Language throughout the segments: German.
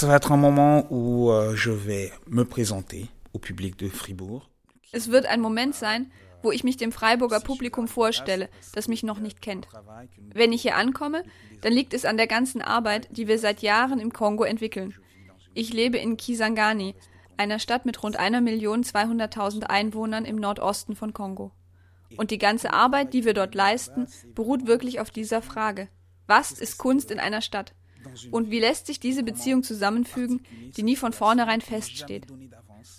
ça va être un moment où euh, je vais me présenter au public de Fribourg. Es wird ein Moment sein, wo ich mich dem Freiburger Publikum vorstelle, das mich noch nicht kennt. Wenn ich hier ankomme, dann liegt es an der ganzen Arbeit, die wir seit Jahren im Kongo entwickeln. Ich lebe in Kisangani, einer Stadt mit rund einer Million 200.000 Einwohnern im Nordosten von Kongo. Und die ganze Arbeit, die wir dort leisten, beruht wirklich auf dieser Frage. Was ist Kunst in einer Stadt? Und wie lässt sich diese Beziehung zusammenfügen, die nie von vornherein feststeht?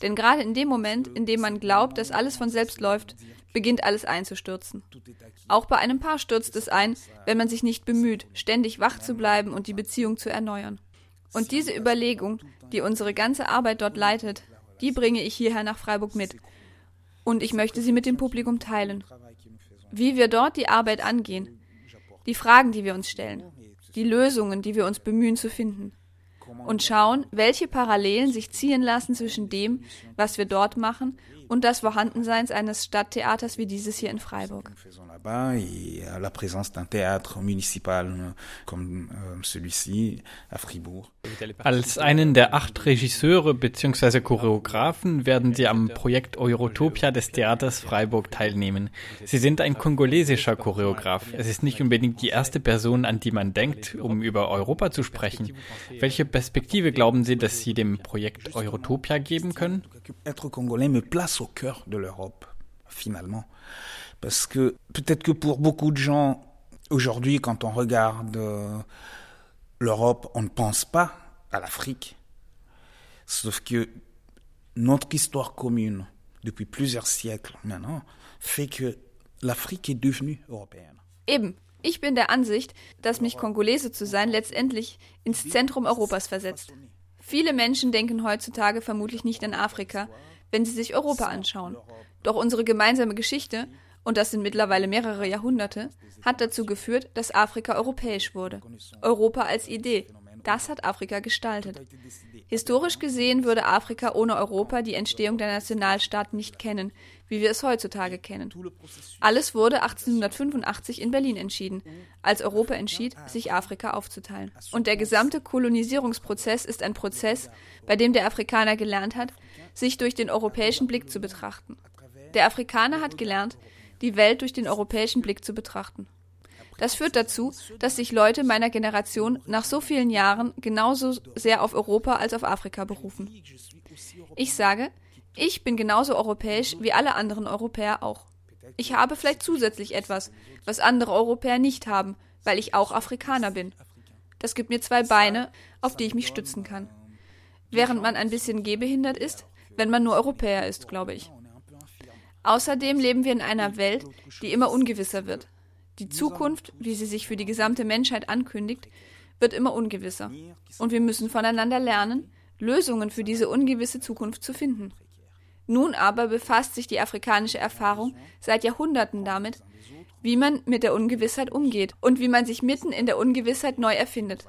Denn gerade in dem Moment, in dem man glaubt, dass alles von selbst läuft, beginnt alles einzustürzen. Auch bei einem Paar stürzt es ein, wenn man sich nicht bemüht, ständig wach zu bleiben und die Beziehung zu erneuern. Und diese Überlegung, die unsere ganze Arbeit dort leitet, die bringe ich hierher nach Freiburg mit. Und ich möchte sie mit dem Publikum teilen. Wie wir dort die Arbeit angehen, die Fragen, die wir uns stellen, die Lösungen, die wir uns bemühen zu finden. Und schauen, welche Parallelen sich ziehen lassen zwischen dem, was wir dort machen und das Vorhandenseins eines Stadttheaters wie dieses hier in Freiburg. Als einen der acht Regisseure bzw. Choreografen werden Sie am Projekt Eurotopia des Theaters Freiburg teilnehmen. Sie sind ein kongolesischer Choreograf. Es ist nicht unbedingt die erste Person, an die man denkt, um über Europa zu sprechen. Welche Perspektive glauben Sie, dass Sie dem Projekt Eurotopia geben können? Au cœur de l'Europe, finalement. Parce que peut-être que pour beaucoup de gens, aujourd'hui, quand on regarde euh, l'Europe, on ne pense pas à l'Afrique. Sauf que notre histoire commune, depuis plusieurs siècles maintenant, fait que l'Afrique est devenue européenne. Eben. Ich bin der Ansicht, dass mich Kongolese zu sein letztendlich ins Zentrum Europas versetzt. Viele Menschen denken heutzutage vermutlich nicht an Afrika, wenn sie sich Europa anschauen. Doch unsere gemeinsame Geschichte, und das sind mittlerweile mehrere Jahrhunderte, hat dazu geführt, dass Afrika europäisch wurde. Europa als Idee. Das hat Afrika gestaltet. Historisch gesehen würde Afrika ohne Europa die Entstehung der Nationalstaaten nicht kennen, wie wir es heutzutage kennen. Alles wurde 1885 in Berlin entschieden, als Europa entschied, sich Afrika aufzuteilen. Und der gesamte Kolonisierungsprozess ist ein Prozess, bei dem der Afrikaner gelernt hat, sich durch den europäischen Blick zu betrachten. Der Afrikaner hat gelernt, die Welt durch den europäischen Blick zu betrachten. Das führt dazu, dass sich Leute meiner Generation nach so vielen Jahren genauso sehr auf Europa als auf Afrika berufen. Ich sage, ich bin genauso europäisch wie alle anderen Europäer auch. Ich habe vielleicht zusätzlich etwas, was andere Europäer nicht haben, weil ich auch Afrikaner bin. Das gibt mir zwei Beine, auf die ich mich stützen kann. Während man ein bisschen gehbehindert ist, wenn man nur Europäer ist, glaube ich. Außerdem leben wir in einer Welt, die immer ungewisser wird. Die Zukunft, wie sie sich für die gesamte Menschheit ankündigt, wird immer ungewisser. Und wir müssen voneinander lernen, Lösungen für diese ungewisse Zukunft zu finden. Nun aber befasst sich die afrikanische Erfahrung seit Jahrhunderten damit, wie man mit der Ungewissheit umgeht und wie man sich mitten in der Ungewissheit neu erfindet.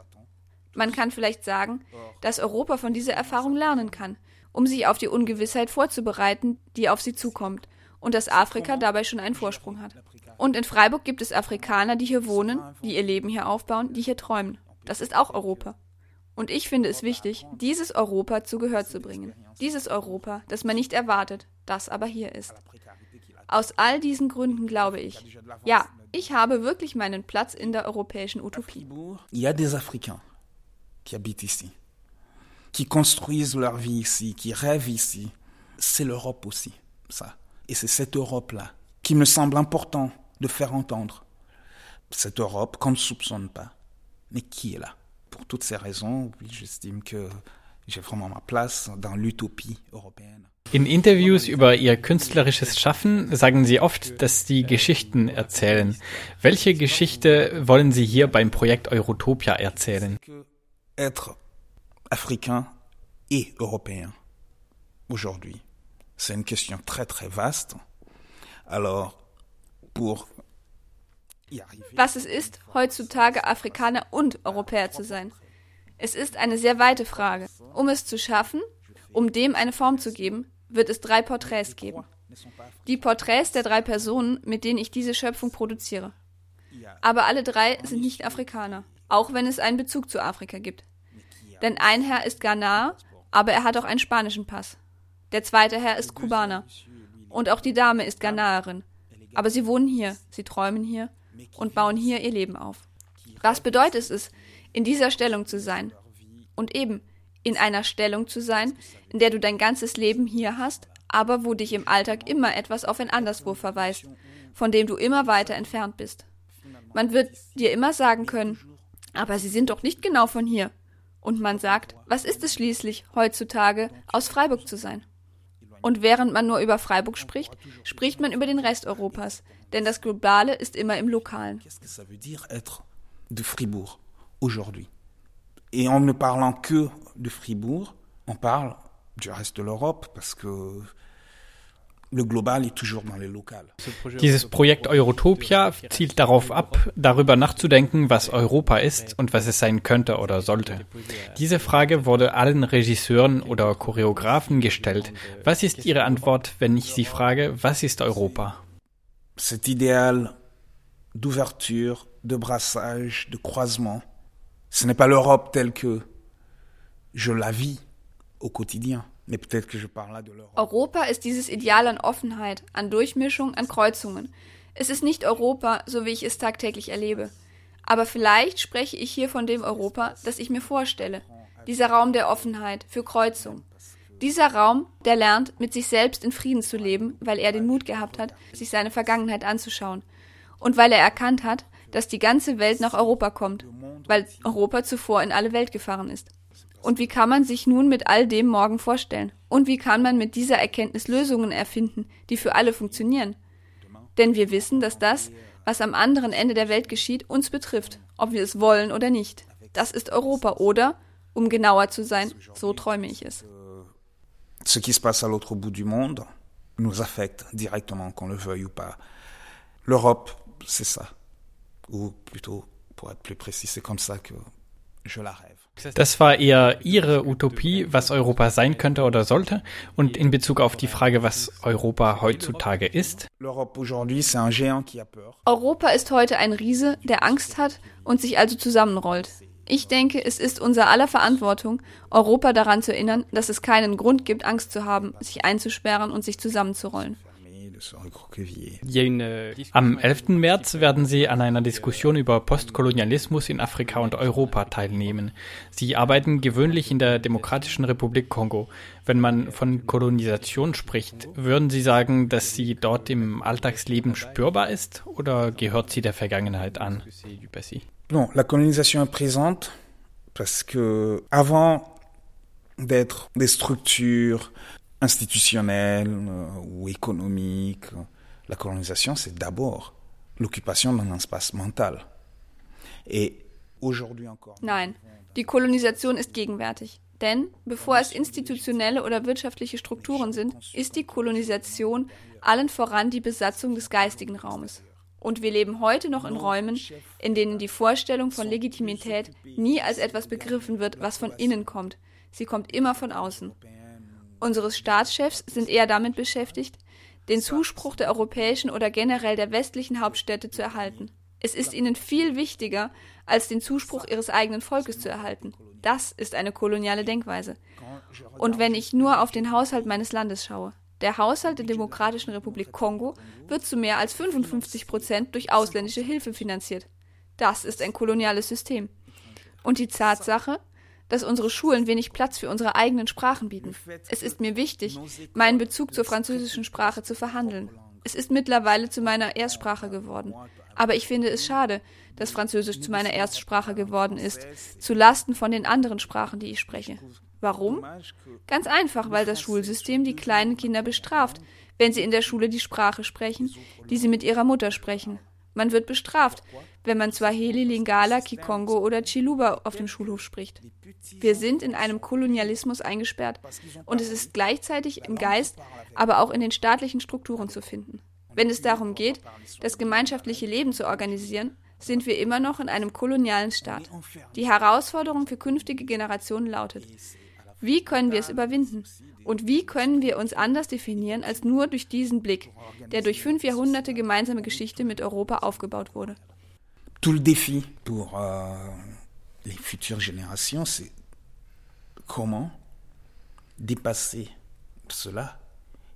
Man kann vielleicht sagen, dass Europa von dieser Erfahrung lernen kann um sich auf die Ungewissheit vorzubereiten, die auf sie zukommt, und dass Afrika dabei schon einen Vorsprung hat. Und in Freiburg gibt es Afrikaner, die hier wohnen, die ihr Leben hier aufbauen, die hier träumen. Das ist auch Europa. Und ich finde es wichtig, dieses Europa zu Gehör zu bringen. Dieses Europa, das man nicht erwartet, das aber hier ist. Aus all diesen Gründen glaube ich, ja, ich habe wirklich meinen Platz in der europäischen Utopie. Il y a des Africains qui habitent ici. qui construisent leur vie ici, qui rêvent ici. C'est l'Europe aussi, ça. Et c'est cette Europe-là qui me semble important de faire entendre. Cette Europe qu'on ne soupçonne pas, mais qui est là. Pour toutes ces raisons, j'estime que j'ai vraiment ma place dans l'utopie européenne. In Interviews über Ihr künstlerisches Schaffen sagen Sie oft, dass Sie Geschichten erzählen. Welche Geschichte wollen Sie hier beim Projekt Eurotopia erzählen? Être africain et européen aujourd'hui C'est une question très très vaste. Alors, pour Was es ist, heutzutage Afrikaner und Europäer zu sein. Es ist eine sehr weite Frage. Um es zu schaffen, um dem eine Form zu geben, wird es drei Porträts geben. Die Porträts der drei Personen, mit denen ich diese Schöpfung produziere. Aber alle drei sind nicht Afrikaner, auch wenn es einen Bezug zu Afrika gibt. Denn ein Herr ist Ghana, aber er hat auch einen spanischen Pass. Der zweite Herr ist Kubaner. Und auch die Dame ist Ghanaerin. Aber sie wohnen hier, sie träumen hier und bauen hier ihr Leben auf. Was bedeutet es, in dieser Stellung zu sein? Und eben, in einer Stellung zu sein, in der du dein ganzes Leben hier hast, aber wo dich im Alltag immer etwas auf ein Anderswo verweist, von dem du immer weiter entfernt bist. Man wird dir immer sagen können, aber sie sind doch nicht genau von hier. Und man sagt, was ist es schließlich, heutzutage aus Freiburg zu sein? Und während man nur über Freiburg spricht, spricht man über den Rest Europas, denn das Globale ist immer im Lokalen. de Fribourg aujourd'hui. Et en ne parlant que de Fribourg, on parle du reste de l'Europe parce que Dieses Projekt Eurotopia zielt darauf ab, darüber nachzudenken, was Europa ist und was es sein könnte oder sollte. Diese Frage wurde allen Regisseuren oder Choreografen gestellt. Was ist Ihre Antwort, wenn ich Sie frage, was ist Europa? Cet idéal d'ouverture, de brassage, de croisement, ce n'est pas l'Europe telle que je la vis au quotidien. Europa ist dieses Ideal an Offenheit, an Durchmischung, an Kreuzungen. Es ist nicht Europa, so wie ich es tagtäglich erlebe. Aber vielleicht spreche ich hier von dem Europa, das ich mir vorstelle. Dieser Raum der Offenheit, für Kreuzung. Dieser Raum, der lernt, mit sich selbst in Frieden zu leben, weil er den Mut gehabt hat, sich seine Vergangenheit anzuschauen. Und weil er erkannt hat, dass die ganze Welt nach Europa kommt, weil Europa zuvor in alle Welt gefahren ist. Und wie kann man sich nun mit all dem morgen vorstellen? Und wie kann man mit dieser Erkenntnis Lösungen erfinden, die für alle funktionieren? Denn wir wissen, dass das, was am anderen Ende der Welt geschieht, uns betrifft, ob wir es wollen oder nicht. Das ist Europa, oder, um genauer zu sein, so träume ich es. Ce qui se passe à l'autre bout du monde nous affecte directement, qu'on le veuille ou pas. L'Europe, c'est ça. Ou plutôt, pour être plus précis, c'est comme ça que je la rêve. Das war eher Ihre Utopie, was Europa sein könnte oder sollte. Und in Bezug auf die Frage, was Europa heutzutage ist. Europa ist heute ein Riese, der Angst hat und sich also zusammenrollt. Ich denke, es ist unser aller Verantwortung, Europa daran zu erinnern, dass es keinen Grund gibt, Angst zu haben, sich einzusperren und sich zusammenzurollen. Am 11. März werden Sie an einer Diskussion über Postkolonialismus in Afrika und Europa teilnehmen. Sie arbeiten gewöhnlich in der Demokratischen Republik Kongo. Wenn man von Kolonisation spricht, würden Sie sagen, dass sie dort im Alltagsleben spürbar ist oder gehört sie der Vergangenheit an? Non, la colonisation est présente parce que avant d'être des structures institutionnelle euh, ou économique. La colonisation, c'est d'abord l'occupation d'un espace mental. Et aujourd'hui encore. Nein, die Kolonisation ist gegenwärtig. Denn bevor es institutionelle oder wirtschaftliche Strukturen sind, ist die Kolonisation allen voran die Besatzung des geistigen Raumes. Und wir leben heute noch in Räumen, in denen die Vorstellung von Legitimität nie als etwas begriffen wird, was von innen kommt. Sie kommt immer von außen unseres Staatschefs sind eher damit beschäftigt, den Zuspruch der europäischen oder generell der westlichen Hauptstädte zu erhalten. Es ist ihnen viel wichtiger, als den Zuspruch ihres eigenen Volkes zu erhalten. Das ist eine koloniale Denkweise. Und wenn ich nur auf den Haushalt meines Landes schaue, der Haushalt der Demokratischen Republik Kongo wird zu mehr als 55 Prozent durch ausländische Hilfe finanziert. Das ist ein koloniales System. Und die Tatsache, dass unsere Schulen wenig Platz für unsere eigenen Sprachen bieten. Es ist mir wichtig, meinen Bezug zur französischen Sprache zu verhandeln. Es ist mittlerweile zu meiner Erstsprache geworden. Aber ich finde es schade, dass Französisch zu meiner Erstsprache geworden ist, zu Lasten von den anderen Sprachen, die ich spreche. Warum? Ganz einfach, weil das Schulsystem die kleinen Kinder bestraft, wenn sie in der Schule die Sprache sprechen, die sie mit ihrer Mutter sprechen. Man wird bestraft, wenn man Swahili, Lingala, Kikongo oder Chiluba auf dem Schulhof spricht. Wir sind in einem Kolonialismus eingesperrt und es ist gleichzeitig im Geist, aber auch in den staatlichen Strukturen zu finden. Wenn es darum geht, das gemeinschaftliche Leben zu organisieren, sind wir immer noch in einem kolonialen Staat. Die Herausforderung für künftige Generationen lautet, wie können wir es überwinden? Und wie können wir uns anders definieren als nur durch diesen Blick, der durch fünf Jahrhunderte gemeinsame Geschichte mit Europa aufgebaut wurde? Tout le défi pour euh, les futures générations, c'est comment dépasser cela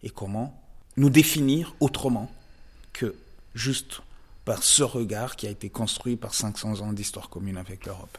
et comment nous définir autrement que juste par ce regard qui a été construit par 500 ans d'histoire commune avec l'Europe.